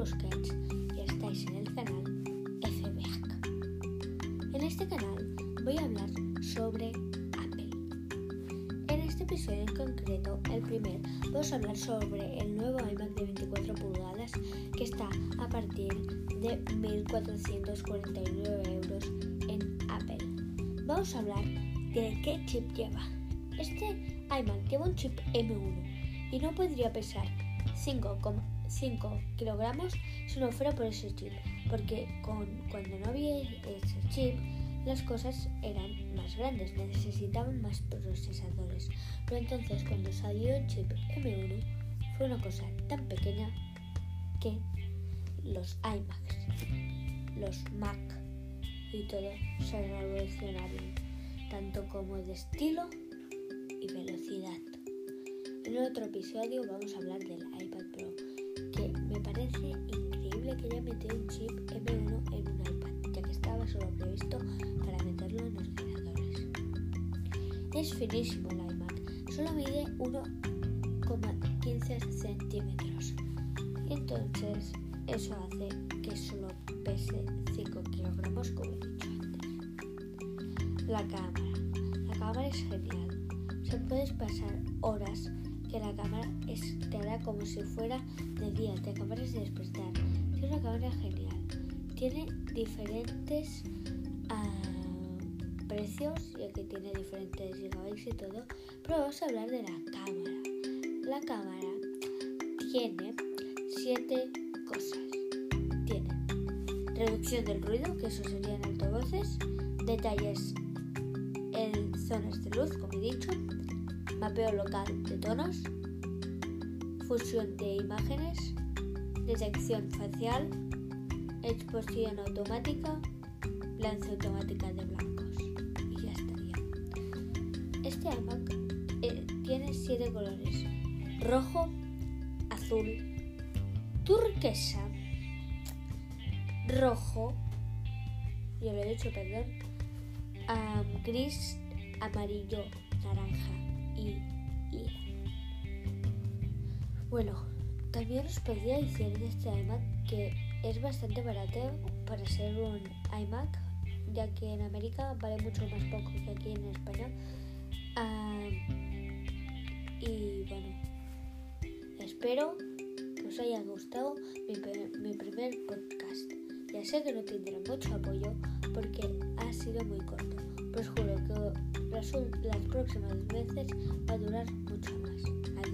Busquets y estáis en el canal FBAC. En este canal voy a hablar sobre Apple. En este episodio en concreto, el primer, vamos a hablar sobre el nuevo iMac de 24 pulgadas que está a partir de 1.449 euros en Apple. Vamos a hablar de qué chip lleva. Este iMac lleva un chip M1 y no podría pesar 5,5 kilogramos si no fuera por ese chip, porque con, cuando no había ese chip las cosas eran más grandes, necesitaban más procesadores. Pero entonces cuando salió el chip M1 fue una cosa tan pequeña que los iMacs, los Mac y todo se revolucionaron, tanto como de estilo y velocidad. En otro episodio vamos a hablar del iPad Pro, que me parece increíble que haya metido un chip M1 en un iPad, ya que estaba solo previsto para meterlo en ordenadores. Es finísimo el iMac, solo mide 1,15 centímetros. Entonces eso hace que solo pese 5 kilogramos como he dicho antes. La cámara. La cámara es genial. Se puedes pasar horas que la cámara estará como si fuera de día, te acabas de despertar. Tiene una cámara genial. Tiene diferentes uh, precios, ya que tiene diferentes gigabytes y todo. Pero vamos a hablar de la cámara. La cámara tiene siete cosas. Tiene reducción del ruido, que eso serían altavoces, detalles en zonas de luz, como he dicho, mapeo local de tonos, fusión de imágenes, detección facial, exposición automática, lanza automática de blancos. Y ya estaría. Este iMac eh, tiene siete colores. Rojo, azul, turquesa, rojo, yo lo he dicho, perdón, gris, amarillo, naranja y. Bueno, también os podría decir de este iMac que es bastante barato para ser un iMac, ya que en América vale mucho más poco que aquí en España. Um, y bueno, espero que os haya gustado mi, mi primer podcast. Ya sé que no tendrá mucho apoyo porque ha sido muy corto, pero os juro las próximas veces va a durar mucho más.